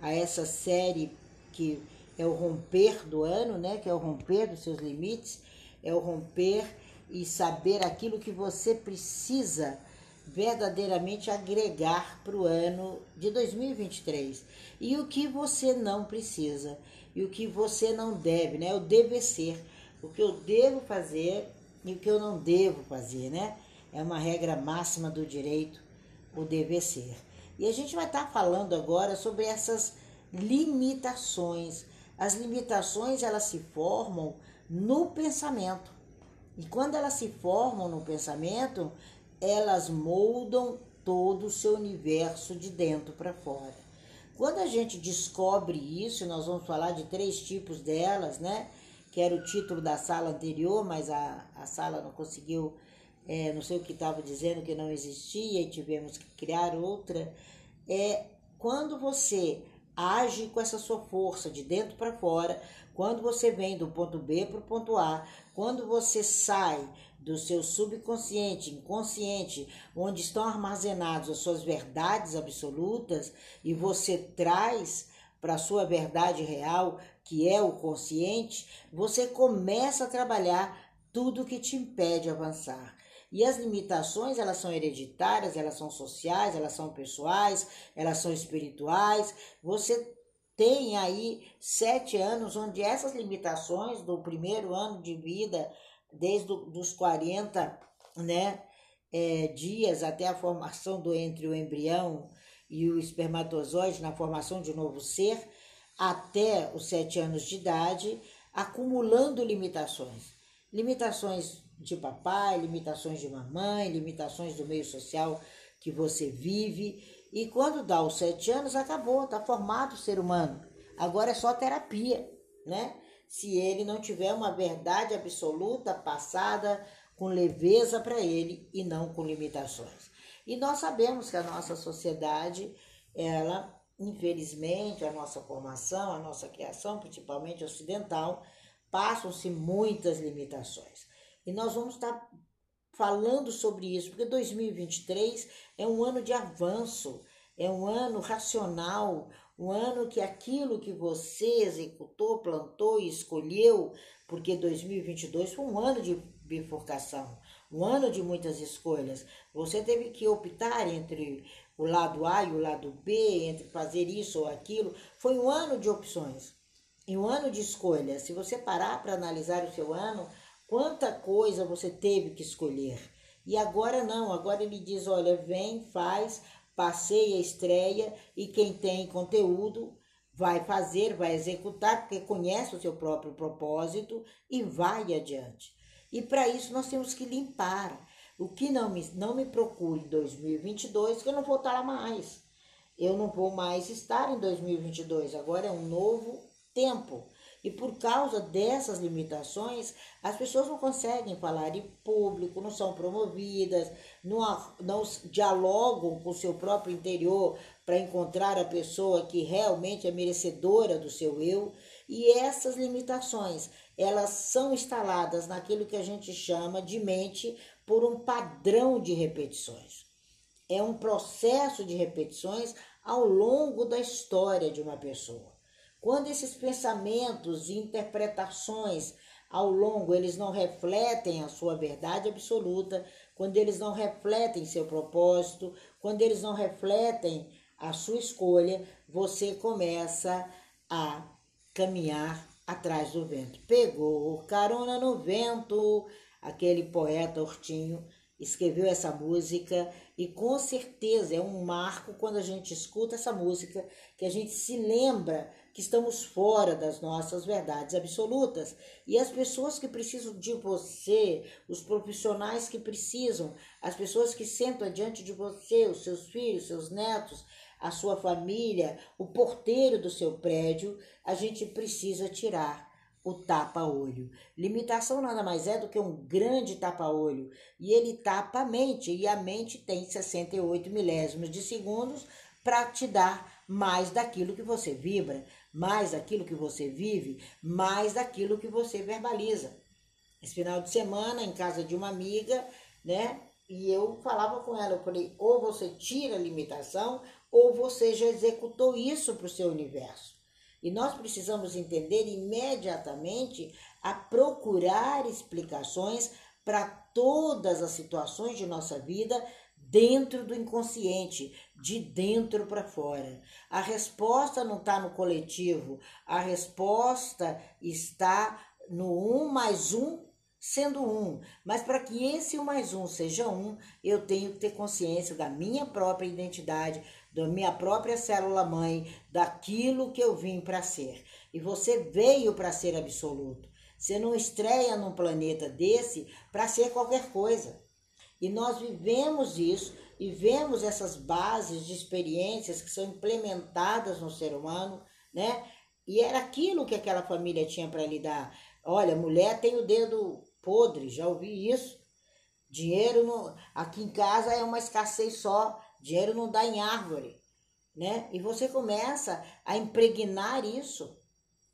a essa série que é o romper do ano, né? Que é o romper dos seus limites, é o romper e saber aquilo que você precisa verdadeiramente agregar para o ano de 2023 e o que você não precisa e o que você não deve, né? O deve ser, o que eu devo fazer e o que eu não devo fazer, né? É uma regra máxima do direito, o dever ser. E a gente vai estar tá falando agora sobre essas limitações. As limitações elas se formam no pensamento. E quando elas se formam no pensamento, elas moldam todo o seu universo de dentro para fora. Quando a gente descobre isso, nós vamos falar de três tipos delas, né? Que era o título da sala anterior, mas a, a sala não conseguiu, é, não sei o que estava dizendo, que não existia e tivemos que criar outra. É quando você age com essa sua força de dentro para fora, quando você vem do ponto B para o ponto A, quando você sai do seu subconsciente, inconsciente, onde estão armazenadas as suas verdades absolutas e você traz para a sua verdade real, que é o consciente, você começa a trabalhar tudo que te impede avançar. E as limitações, elas são hereditárias, elas são sociais, elas são pessoais, elas são espirituais. Você tem aí sete anos onde essas limitações do primeiro ano de vida desde os 40 né, é, dias até a formação do entre o embrião e o espermatozoide na formação de um novo ser, até os sete anos de idade, acumulando limitações. Limitações de papai, limitações de mamãe, limitações do meio social que você vive. E quando dá os sete anos, acabou, está formado o ser humano. Agora é só terapia, né? se ele não tiver uma verdade absoluta passada com leveza para ele e não com limitações. E nós sabemos que a nossa sociedade, ela, infelizmente, a nossa formação, a nossa criação, principalmente ocidental, passam-se muitas limitações. E nós vamos estar falando sobre isso, porque 2023 é um ano de avanço, é um ano racional, um ano que aquilo que você executou, plantou e escolheu, porque 2022 foi um ano de bifurcação, um ano de muitas escolhas. Você teve que optar entre o lado A e o lado B, entre fazer isso ou aquilo. Foi um ano de opções e um ano de escolhas. Se você parar para analisar o seu ano, quanta coisa você teve que escolher. E agora não, agora ele diz: olha, vem, faz, passei a estreia e quem tem conteúdo vai fazer, vai executar, porque conhece o seu próprio propósito e vai adiante. E para isso nós temos que limpar. O que não me, não me procure em 2022, que eu não vou estar lá mais. Eu não vou mais estar em 2022. Agora é um novo tempo. E por causa dessas limitações, as pessoas não conseguem falar em público, não são promovidas, não, não dialogam com o seu próprio interior para encontrar a pessoa que realmente é merecedora do seu eu. E essas limitações, elas são instaladas naquilo que a gente chama de mente por um padrão de repetições. É um processo de repetições ao longo da história de uma pessoa. Quando esses pensamentos e interpretações ao longo eles não refletem a sua verdade absoluta, quando eles não refletem seu propósito, quando eles não refletem a sua escolha, você começa a caminhar atrás do vento. Pegou carona no vento, aquele poeta Hortinho escreveu essa música e com certeza é um marco quando a gente escuta essa música que a gente se lembra que estamos fora das nossas verdades absolutas. E as pessoas que precisam de você, os profissionais que precisam, as pessoas que sentam diante de você, os seus filhos, seus netos, a sua família, o porteiro do seu prédio, a gente precisa tirar o tapa-olho. Limitação nada mais é do que um grande tapa-olho e ele tapa a mente e a mente tem 68 milésimos de segundos para te dar mais daquilo que você vibra mais daquilo que você vive, mais daquilo que você verbaliza. Esse final de semana, em casa de uma amiga, né? E eu falava com ela, eu falei, ou você tira a limitação, ou você já executou isso para o seu universo. E nós precisamos entender imediatamente a procurar explicações para todas as situações de nossa vida dentro do inconsciente, de dentro para fora. A resposta não está no coletivo, a resposta está no um mais um sendo um. Mas para que esse um mais um seja um, eu tenho que ter consciência da minha própria identidade, da minha própria célula mãe, daquilo que eu vim para ser. E você veio para ser absoluto. Você não estreia num planeta desse para ser qualquer coisa. E nós vivemos isso e vemos essas bases de experiências que são implementadas no ser humano, né? E era aquilo que aquela família tinha para lidar. Olha, mulher tem o dedo podre, já ouvi isso. Dinheiro no, aqui em casa é uma escassez só, dinheiro não dá em árvore, né? E você começa a impregnar isso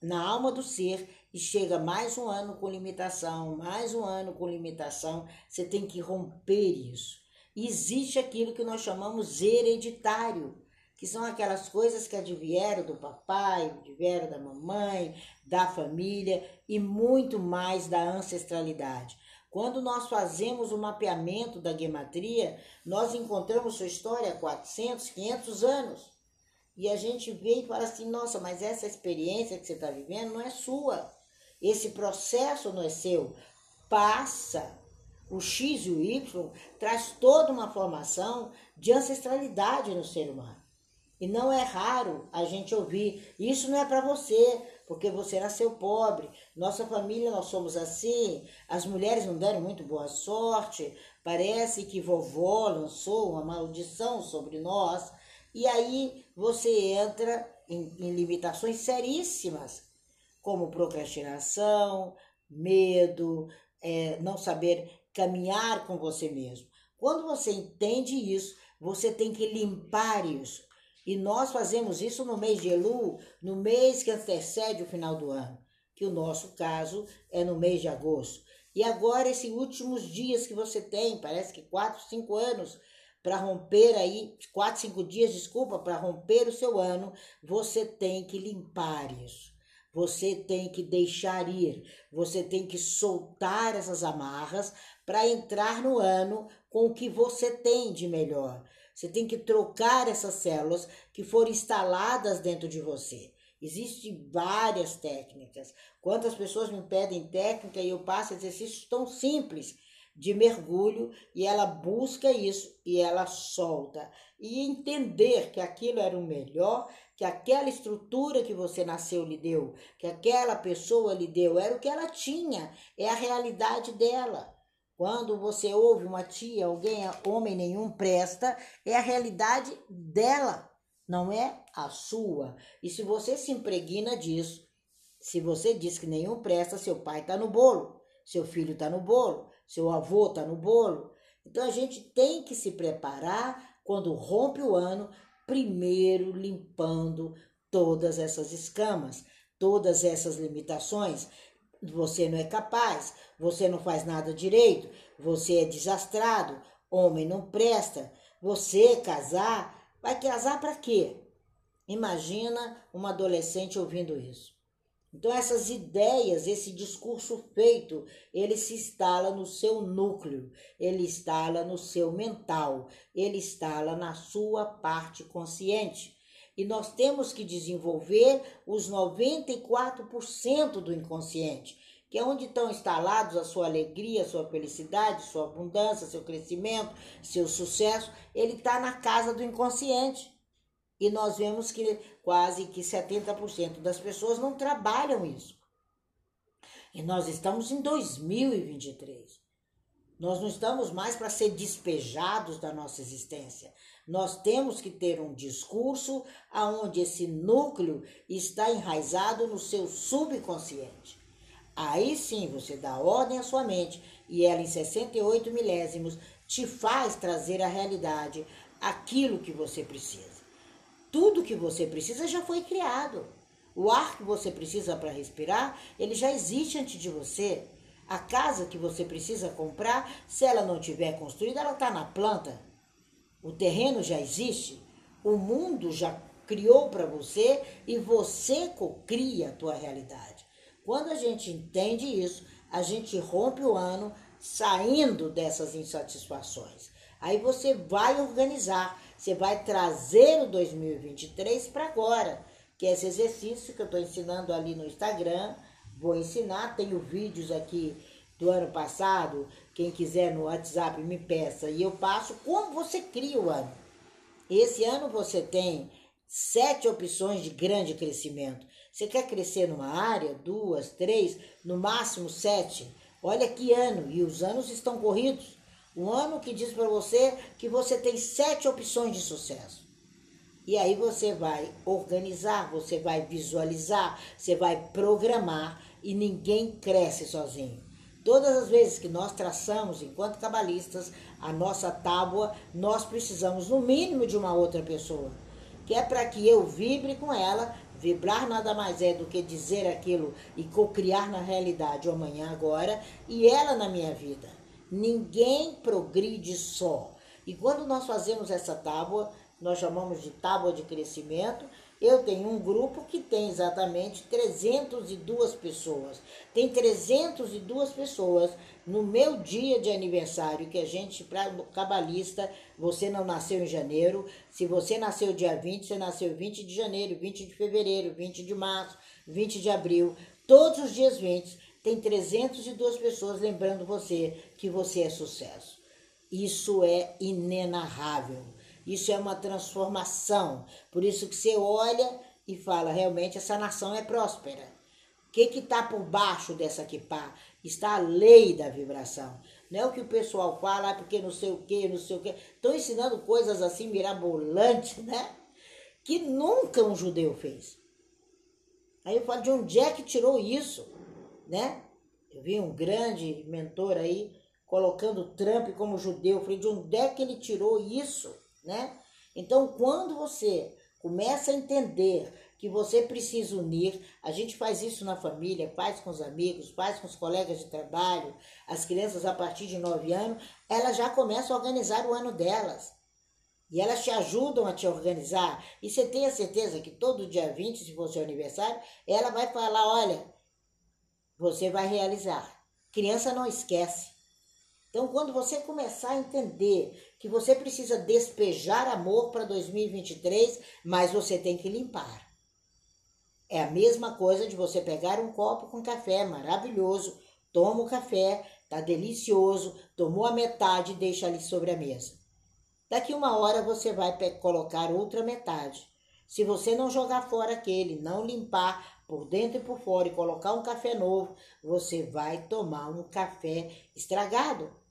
na alma do ser e chega mais um ano com limitação, mais um ano com limitação, você tem que romper isso. E existe aquilo que nós chamamos hereditário, que são aquelas coisas que advieram do papai, advieram da mamãe, da família e muito mais da ancestralidade. Quando nós fazemos o mapeamento da gematria, nós encontramos sua história há 400, 500 anos. E a gente vê e fala assim: nossa, mas essa experiência que você está vivendo não é sua. Esse processo não é seu. Passa. O X e o Y traz toda uma formação de ancestralidade no ser humano. E não é raro a gente ouvir, isso não é para você, porque você nasceu pobre, nossa família nós somos assim, as mulheres não deram muito boa sorte, parece que vovó lançou uma maldição sobre nós, e aí você entra em, em limitações seríssimas, como procrastinação, medo, é, não saber caminhar com você mesmo. Quando você entende isso, você tem que limpar isso. E nós fazemos isso no mês de Elu, no mês que antecede o final do ano, que o nosso caso é no mês de agosto. E agora, esses últimos dias que você tem, parece que quatro, cinco anos, para romper aí, quatro, cinco dias, desculpa, para romper o seu ano, você tem que limpar isso. Você tem que deixar ir, você tem que soltar essas amarras para entrar no ano com o que você tem de melhor. Você tem que trocar essas células que foram instaladas dentro de você. Existem várias técnicas. Quantas pessoas me pedem técnica e eu passo exercícios tão simples de mergulho e ela busca isso e ela solta. E entender que aquilo era o melhor, que aquela estrutura que você nasceu lhe deu, que aquela pessoa lhe deu, era o que ela tinha, é a realidade dela. Quando você ouve uma tia, alguém, homem nenhum presta, é a realidade dela, não é a sua. E se você se impregna disso, se você diz que nenhum presta, seu pai está no bolo, seu filho está no bolo, seu avô está no bolo. Então a gente tem que se preparar quando rompe o ano, primeiro limpando todas essas escamas, todas essas limitações. Você não é capaz, você não faz nada direito, você é desastrado, homem não presta, você casar, vai casar para quê? Imagina uma adolescente ouvindo isso. Então essas ideias, esse discurso feito, ele se instala no seu núcleo, ele instala no seu mental, ele instala na sua parte consciente. E nós temos que desenvolver os 94% do inconsciente, que é onde estão instalados a sua alegria, a sua felicidade, sua abundância, seu crescimento, seu sucesso. Ele está na casa do inconsciente. E nós vemos que quase que 70% das pessoas não trabalham isso. E nós estamos em 2023. Nós não estamos mais para ser despejados da nossa existência. Nós temos que ter um discurso aonde esse núcleo está enraizado no seu subconsciente. Aí sim você dá ordem à sua mente e ela em 68 milésimos te faz trazer à realidade aquilo que você precisa. Tudo que você precisa já foi criado. O ar que você precisa para respirar, ele já existe antes de você. A casa que você precisa comprar, se ela não tiver construída, ela está na planta. O terreno já existe. O mundo já criou para você e você cria a tua realidade. Quando a gente entende isso, a gente rompe o ano saindo dessas insatisfações. Aí você vai organizar, você vai trazer o 2023 para agora, que é esse exercício que eu estou ensinando ali no Instagram. Vou ensinar, tenho vídeos aqui do ano passado. Quem quiser no WhatsApp me peça e eu passo como você cria o ano. Esse ano você tem sete opções de grande crescimento. Você quer crescer numa área, duas, três, no máximo sete? Olha que ano, e os anos estão corridos. Um ano que diz para você que você tem sete opções de sucesso. E aí você vai organizar, você vai visualizar, você vai programar e ninguém cresce sozinho. Todas as vezes que nós traçamos, enquanto cabalistas, a nossa tábua, nós precisamos no mínimo de uma outra pessoa que é para que eu vibre com ela. Vibrar nada mais é do que dizer aquilo e co-criar na realidade o amanhã agora e ela na minha vida. Ninguém progride só. E quando nós fazemos essa tábua, nós chamamos de tábua de crescimento, eu tenho um grupo que tem exatamente 302 pessoas. Tem 302 pessoas no meu dia de aniversário, que a gente, para cabalista, você não nasceu em janeiro. Se você nasceu dia 20, você nasceu 20 de janeiro, 20 de fevereiro, 20 de março, 20 de abril. Todos os dias 20 tem 302 pessoas lembrando você que você é sucesso. Isso é inenarrável. Isso é uma transformação. Por isso que você olha e fala, realmente essa nação é próspera. O que está por baixo dessa equipa? Está a lei da vibração. Não é o que o pessoal fala, ah, porque não sei o que, não sei o que. Estão ensinando coisas assim mirabolantes, né? Que nunca um judeu fez. Aí eu falo, de onde é que tirou isso? Né? Eu vi um grande mentor aí colocando Trump como judeu. Eu falei, de onde é que ele tirou isso? né? Então, quando você começa a entender que você precisa unir, a gente faz isso na família, faz com os amigos, faz com os colegas de trabalho, as crianças a partir de 9 anos, elas já começam a organizar o ano delas. E elas te ajudam a te organizar. E você tem a certeza que todo dia 20, se for seu aniversário, ela vai falar: olha, você vai realizar. Criança não esquece. Então, quando você começar a entender que você precisa despejar amor para 2023, mas você tem que limpar. É a mesma coisa de você pegar um copo com café maravilhoso, toma o café, tá delicioso, tomou a metade e deixa ali sobre a mesa. Daqui uma hora você vai colocar outra metade. Se você não jogar fora aquele, não limpar por dentro e por fora e colocar um café novo, você vai tomar um café estragado.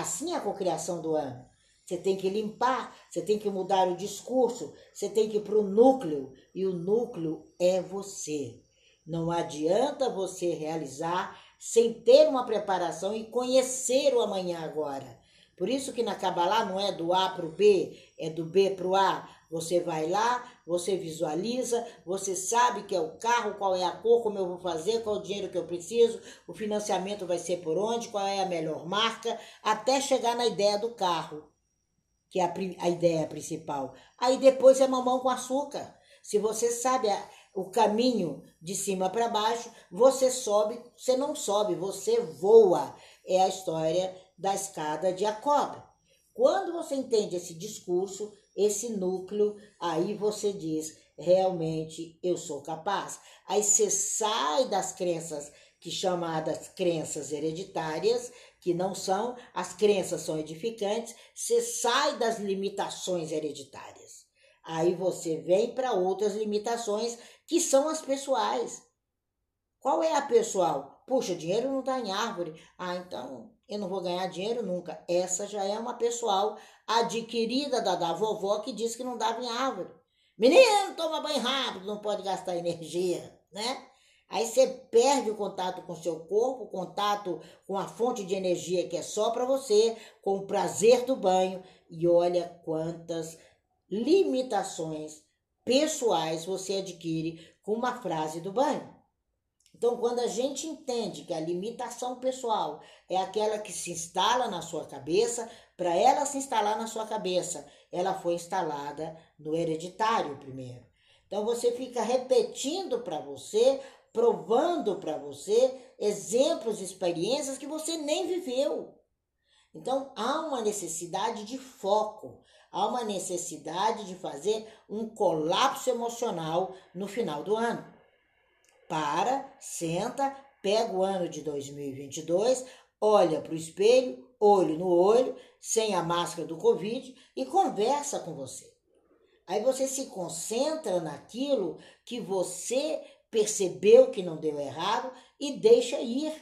Assim é a cocriação do ano. Você tem que limpar, você tem que mudar o discurso, você tem que ir para o núcleo. E o núcleo é você. Não adianta você realizar sem ter uma preparação e conhecer o amanhã agora. Por isso que na Kabbalah não é do A para o B, é do B para o A. Você vai lá, você visualiza, você sabe que é o carro, qual é a cor, como eu vou fazer, qual é o dinheiro que eu preciso, o financiamento vai ser por onde, qual é a melhor marca, até chegar na ideia do carro, que é a, a ideia principal. Aí depois é mamão com açúcar. Se você sabe a, o caminho de cima para baixo, você sobe, você não sobe, você voa. É a história da escada de Jacob. Quando você entende esse discurso, esse núcleo, aí você diz: realmente eu sou capaz. Aí você sai das crenças que chamadas crenças hereditárias, que não são, as crenças são edificantes, você sai das limitações hereditárias. Aí você vem para outras limitações que são as pessoais. Qual é a pessoal? Puxa, dinheiro não dá em árvore. Ah, então eu não vou ganhar dinheiro nunca. Essa já é uma pessoal adquirida da, da vovó que diz que não dava em árvore. Menino, toma banho rápido, não pode gastar energia, né? Aí você perde o contato com seu corpo, o contato com a fonte de energia que é só para você, com o prazer do banho. E olha quantas limitações pessoais você adquire com uma frase do banho. Então, quando a gente entende que a limitação pessoal é aquela que se instala na sua cabeça, para ela se instalar na sua cabeça, ela foi instalada no hereditário primeiro. Então você fica repetindo para você, provando para você exemplos, experiências que você nem viveu. Então há uma necessidade de foco, há uma necessidade de fazer um colapso emocional no final do ano. Para, senta, pega o ano de 2022, olha para o espelho, olho no olho, sem a máscara do Covid e conversa com você. Aí você se concentra naquilo que você percebeu que não deu errado e deixa ir.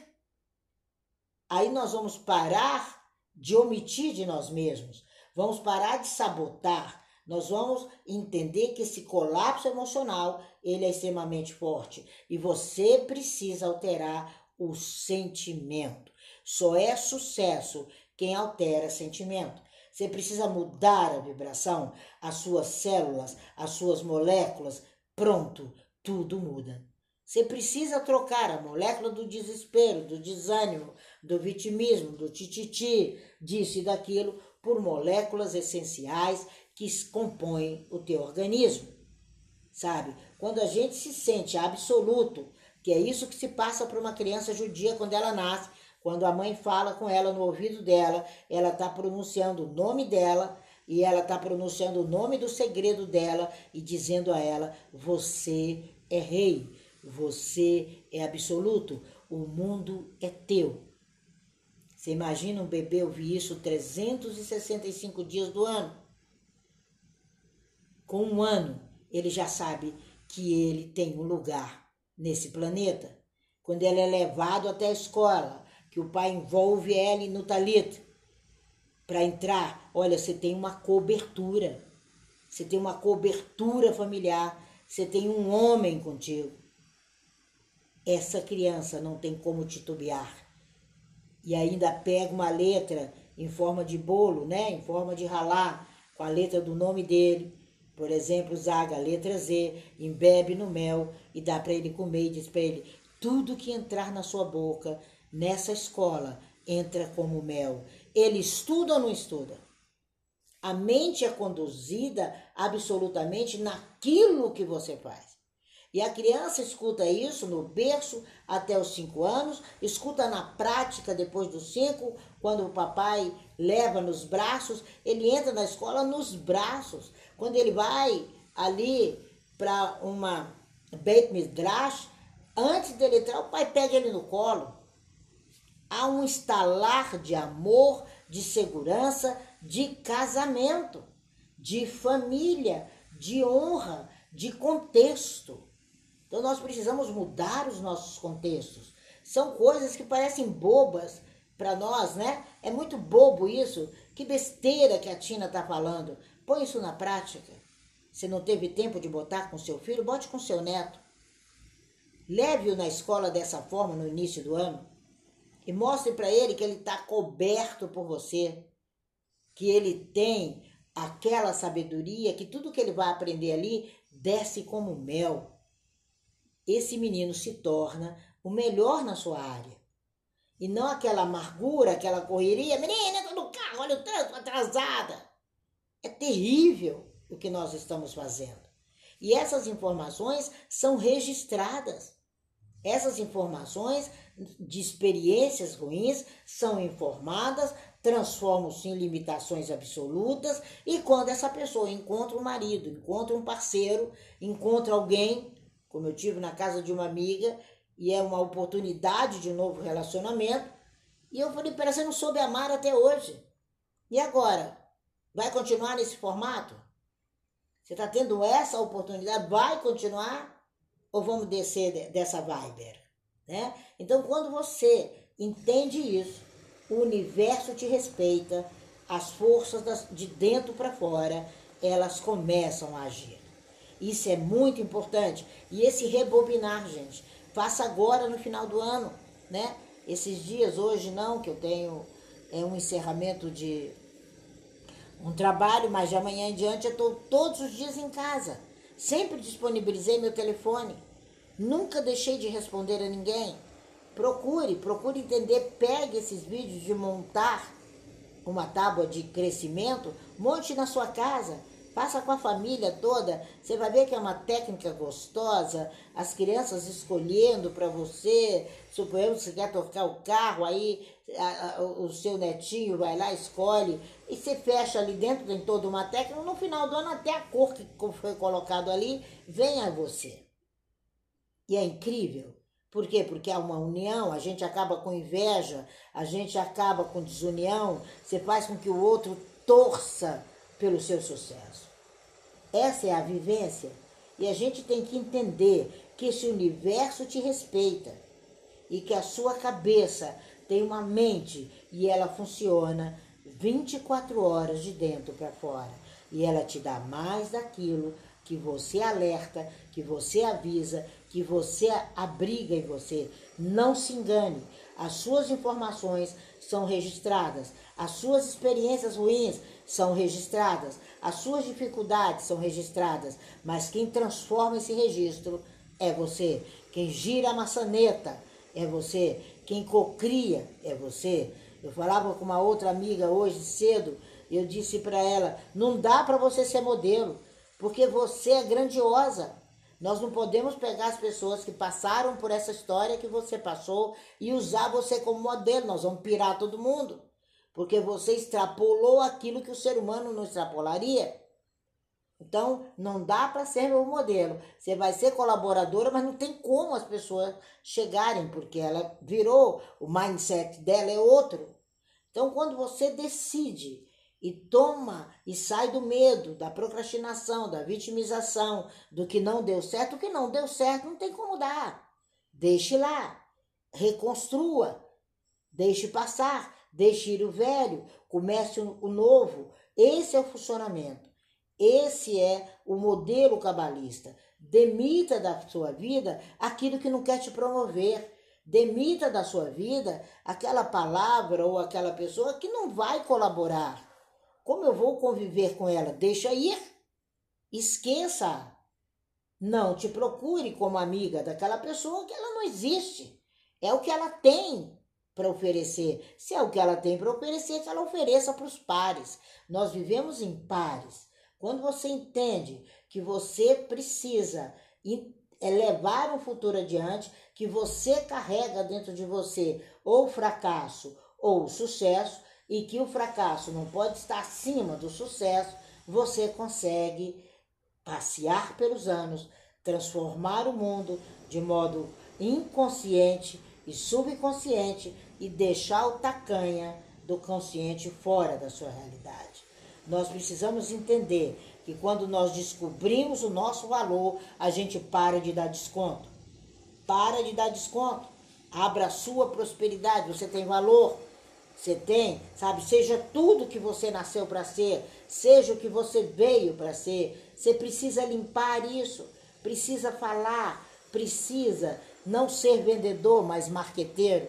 Aí nós vamos parar de omitir de nós mesmos, vamos parar de sabotar, nós vamos entender que esse colapso emocional ele é extremamente forte e você precisa alterar o sentimento. Só é sucesso quem altera sentimento. Você precisa mudar a vibração, as suas células, as suas moléculas. Pronto, tudo muda. Você precisa trocar a molécula do desespero, do desânimo, do vitimismo, do tititi, disso e daquilo, por moléculas essenciais que compõem o teu organismo. Sabe? Quando a gente se sente absoluto, que é isso que se passa para uma criança judia quando ela nasce, quando a mãe fala com ela no ouvido dela, ela está pronunciando o nome dela e ela está pronunciando o nome do segredo dela e dizendo a ela: Você é rei, você é absoluto, o mundo é teu. Você imagina um bebê ouvir isso 365 dias do ano? Com um ano, ele já sabe que ele tem um lugar nesse planeta. Quando ele é levado até a escola, que o pai envolve ela no talito para entrar. Olha, você tem uma cobertura. Você tem uma cobertura familiar. Você tem um homem contigo. Essa criança não tem como titubear. E ainda pega uma letra em forma de bolo, né? Em forma de ralar, com a letra do nome dele. Por exemplo, Zaga, letra Z, embebe no mel e dá para ele comer e diz para ele: tudo que entrar na sua boca nessa escola entra como mel. Ele estuda ou não estuda? A mente é conduzida absolutamente naquilo que você faz. E a criança escuta isso no berço até os cinco anos, escuta na prática depois dos cinco, quando o papai leva nos braços, ele entra na escola nos braços. Quando ele vai ali para uma Beit Midrash, antes dele entrar, o pai pega ele no colo há um estalar de amor, de segurança, de casamento, de família, de honra, de contexto. Então nós precisamos mudar os nossos contextos. São coisas que parecem bobas para nós, né? É muito bobo isso. Que besteira que a Tina está falando. Põe isso na prática. Se não teve tempo de botar com seu filho, bote com seu neto. Leve-o na escola dessa forma no início do ano. E mostre para ele que ele está coberto por você, que ele tem aquela sabedoria, que tudo que ele vai aprender ali desce como mel. Esse menino se torna o melhor na sua área. E não aquela amargura, aquela correria, menina, no carro, olha o tanto, atrasada. É terrível o que nós estamos fazendo. E essas informações são registradas. Essas informações de experiências ruins são informadas, transformam-se em limitações absolutas, e quando essa pessoa encontra um marido, encontra um parceiro, encontra alguém, como eu tive na casa de uma amiga, e é uma oportunidade de novo relacionamento, e eu falei, pera, você não soube amar até hoje. E agora? Vai continuar nesse formato? Você está tendo essa oportunidade? Vai continuar? Ou vamos descer dessa Viber? Né? Então, quando você entende isso, o universo te respeita, as forças de dentro para fora, elas começam a agir. Isso é muito importante. E esse rebobinar, gente, faça agora no final do ano, né? Esses dias, hoje não, que eu tenho é um encerramento de um trabalho, mas de amanhã em diante eu estou todos os dias em casa. Sempre disponibilizei meu telefone. Nunca deixei de responder a ninguém. Procure, procure entender, pegue esses vídeos de montar uma tábua de crescimento, monte na sua casa, Passa com a família toda, você vai ver que é uma técnica gostosa, as crianças escolhendo para você, suponhamos que você quer tocar o carro, aí a, a, o seu netinho vai lá, escolhe, e você fecha ali dentro, tem toda uma técnica, no final do ano até a cor que foi colocado ali vem a você. E é incrível. Por quê? Porque há uma união, a gente acaba com inveja, a gente acaba com desunião, você faz com que o outro torça pelo seu sucesso. Essa é a vivência. E a gente tem que entender que esse universo te respeita e que a sua cabeça tem uma mente e ela funciona 24 horas de dentro para fora. E ela te dá mais daquilo que você alerta, que você avisa, que você abriga em você. Não se engane. As suas informações são registradas. As suas experiências ruins são registradas, as suas dificuldades são registradas, mas quem transforma esse registro é você. Quem gira a maçaneta é você. Quem cocria é você. Eu falava com uma outra amiga hoje cedo, eu disse para ela: não dá para você ser modelo, porque você é grandiosa. Nós não podemos pegar as pessoas que passaram por essa história que você passou e usar você como modelo. Nós vamos pirar todo mundo porque você extrapolou aquilo que o ser humano não extrapolaria. Então, não dá para ser o modelo. Você vai ser colaboradora, mas não tem como as pessoas chegarem, porque ela virou, o mindset dela é outro. Então, quando você decide e toma e sai do medo, da procrastinação, da vitimização, do que não deu certo, o que não deu certo não tem como dar. Deixe lá, reconstrua, deixe passar, deixe ir o velho, comece o novo. Esse é o funcionamento. Esse é o modelo cabalista. Demita da sua vida aquilo que não quer te promover. Demita da sua vida aquela palavra ou aquela pessoa que não vai colaborar. Como eu vou conviver com ela? Deixa ir. Esqueça. Não te procure como amiga daquela pessoa que ela não existe. É o que ela tem para oferecer. Se é o que ela tem para oferecer, que ela ofereça para os pares. Nós vivemos em pares. Quando você entende que você precisa levar um futuro adiante, que você carrega dentro de você ou fracasso ou sucesso, e que o fracasso não pode estar acima do sucesso, você consegue passear pelos anos, transformar o mundo de modo inconsciente e subconsciente e deixar o tacanha do consciente fora da sua realidade. Nós precisamos entender que quando nós descobrimos o nosso valor, a gente para de dar desconto. Para de dar desconto. Abra a sua prosperidade. Você tem valor. Você tem, sabe? Seja tudo que você nasceu para ser, seja o que você veio para ser. Você precisa limpar isso. Precisa falar. Precisa não ser vendedor, mas marqueteiro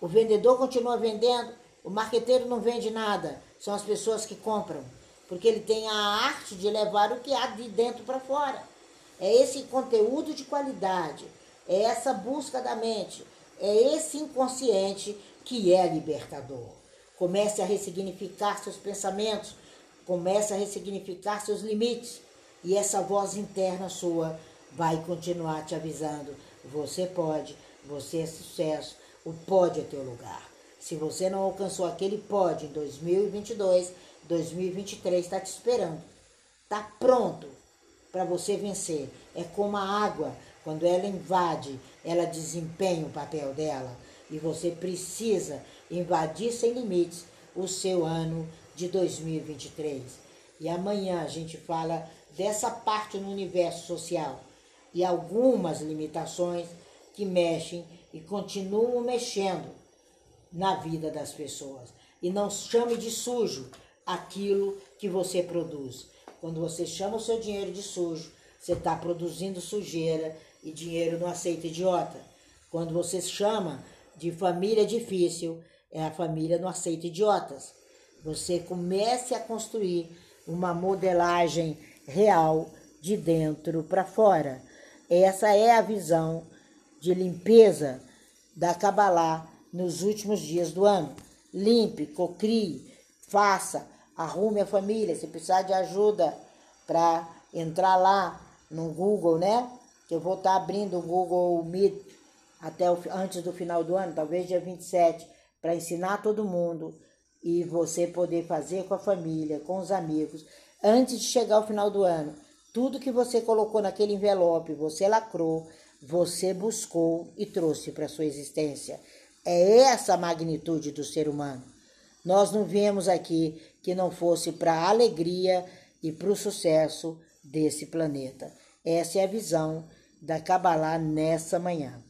o vendedor continua vendendo, o marqueteiro não vende nada, são as pessoas que compram, porque ele tem a arte de levar o que há de dentro para fora. É esse conteúdo de qualidade, é essa busca da mente, é esse inconsciente que é libertador. Comece a ressignificar seus pensamentos, comece a ressignificar seus limites, e essa voz interna sua vai continuar te avisando: você pode, você é sucesso, o pode é teu lugar. Se você não alcançou aquele pode em 2022, 2023 está te esperando. Está pronto para você vencer. É como a água, quando ela invade, ela desempenha o papel dela. E você precisa invadir sem limites o seu ano de 2023. E amanhã a gente fala dessa parte no universo social e algumas limitações que mexem e continuam mexendo na vida das pessoas. E não chame de sujo aquilo que você produz. Quando você chama o seu dinheiro de sujo, você está produzindo sujeira e dinheiro não aceita idiota. Quando você chama de família difícil, é a família não aceita idiotas. Você comece a construir uma modelagem real de dentro para fora. Essa é a visão de limpeza da Kabbalah nos últimos dias do ano. Limpe, cocrie, faça, arrume a família. Se precisar de ajuda para entrar lá no Google, né? Que eu vou estar tá abrindo o Google Meet até o, antes do final do ano, talvez dia 27, para ensinar todo mundo e você poder fazer com a família, com os amigos, antes de chegar ao final do ano. Tudo que você colocou naquele envelope, você lacrou, você buscou e trouxe para sua existência. É essa a magnitude do ser humano. Nós não viemos aqui que não fosse para a alegria e para o sucesso desse planeta. Essa é a visão da Kabbalah nessa manhã.